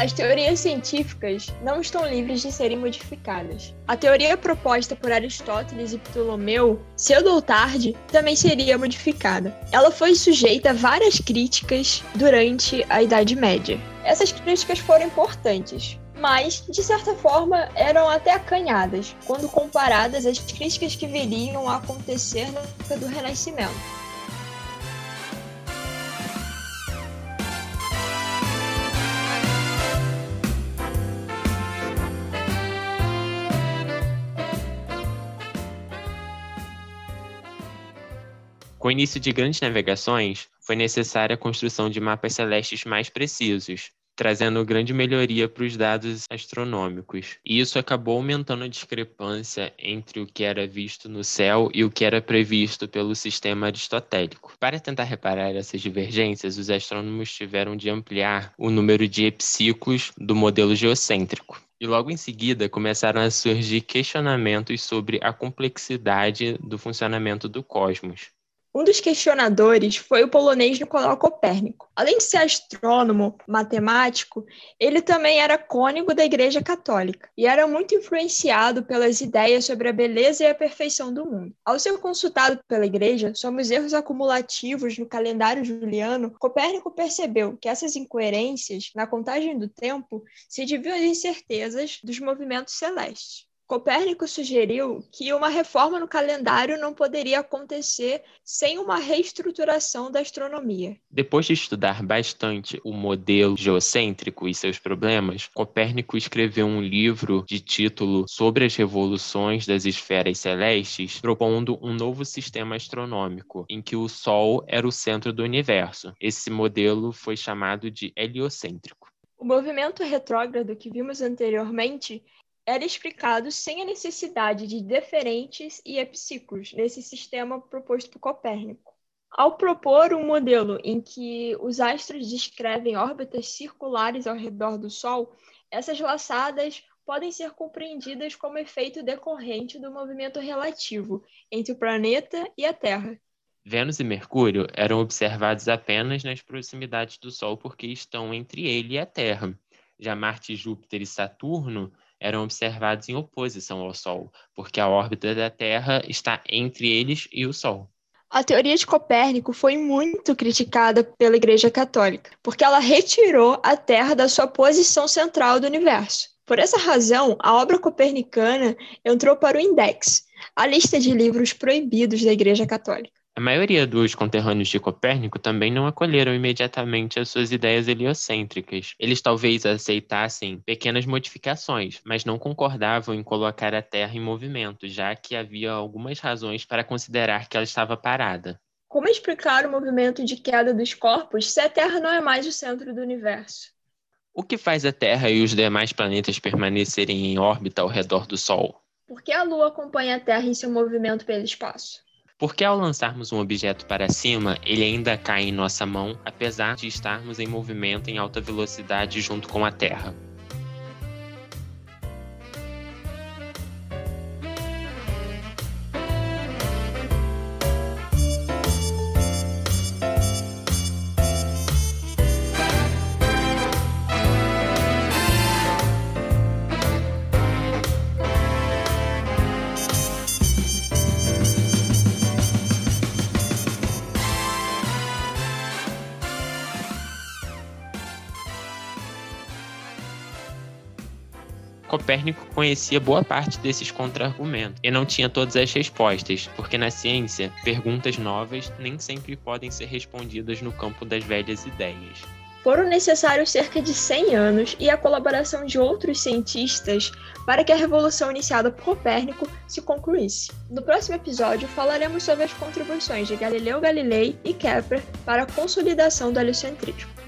As teorias científicas não estão livres de serem modificadas. A teoria proposta por Aristóteles e Ptolomeu, cedo ou tarde, também seria modificada. Ela foi sujeita a várias críticas durante a Idade Média. Essas críticas foram importantes, mas, de certa forma, eram até acanhadas, quando comparadas às críticas que viriam a acontecer na época do Renascimento. Com o início de grandes navegações, foi necessária a construção de mapas celestes mais precisos, trazendo grande melhoria para os dados astronômicos. E isso acabou aumentando a discrepância entre o que era visto no céu e o que era previsto pelo sistema aristotélico. Para tentar reparar essas divergências, os astrônomos tiveram de ampliar o número de epiciclos do modelo geocêntrico. E logo em seguida começaram a surgir questionamentos sobre a complexidade do funcionamento do cosmos. Um dos questionadores foi o polonês Nicolau Copérnico. Além de ser astrônomo, matemático, ele também era cônego da Igreja Católica e era muito influenciado pelas ideias sobre a beleza e a perfeição do mundo. Ao ser consultado pela Igreja sobre os erros acumulativos no calendário juliano, Copérnico percebeu que essas incoerências na contagem do tempo se deviam às incertezas dos movimentos celestes. Copérnico sugeriu que uma reforma no calendário não poderia acontecer sem uma reestruturação da astronomia. Depois de estudar bastante o modelo geocêntrico e seus problemas, Copérnico escreveu um livro de título Sobre as Revoluções das Esferas Celestes, propondo um novo sistema astronômico, em que o Sol era o centro do universo. Esse modelo foi chamado de heliocêntrico. O movimento retrógrado que vimos anteriormente era explicado sem a necessidade de deferentes e epiciclos nesse sistema proposto por Copérnico. Ao propor um modelo em que os astros descrevem órbitas circulares ao redor do Sol, essas laçadas podem ser compreendidas como efeito decorrente do movimento relativo entre o planeta e a Terra. Vênus e Mercúrio eram observados apenas nas proximidades do Sol porque estão entre ele e a Terra. Já Marte, Júpiter e Saturno eram observados em oposição ao Sol, porque a órbita da Terra está entre eles e o Sol. A teoria de Copérnico foi muito criticada pela Igreja Católica, porque ela retirou a Terra da sua posição central do universo. Por essa razão, a obra copernicana entrou para o Index, a lista de livros proibidos da Igreja Católica. A maioria dos conterrâneos de Copérnico também não acolheram imediatamente as suas ideias heliocêntricas. Eles talvez aceitassem pequenas modificações, mas não concordavam em colocar a Terra em movimento, já que havia algumas razões para considerar que ela estava parada. Como explicar o movimento de queda dos corpos se a Terra não é mais o centro do universo? O que faz a Terra e os demais planetas permanecerem em órbita ao redor do Sol? Por que a Lua acompanha a Terra em seu movimento pelo espaço? Porque ao lançarmos um objeto para cima, ele ainda cai em nossa mão, apesar de estarmos em movimento em alta velocidade junto com a Terra. Copérnico conhecia boa parte desses contra-argumentos e não tinha todas as respostas, porque na ciência, perguntas novas nem sempre podem ser respondidas no campo das velhas ideias. Foram necessários cerca de 100 anos e a colaboração de outros cientistas para que a revolução iniciada por Copérnico se concluísse. No próximo episódio, falaremos sobre as contribuições de Galileu Galilei e Kepler para a consolidação do heliocentrismo.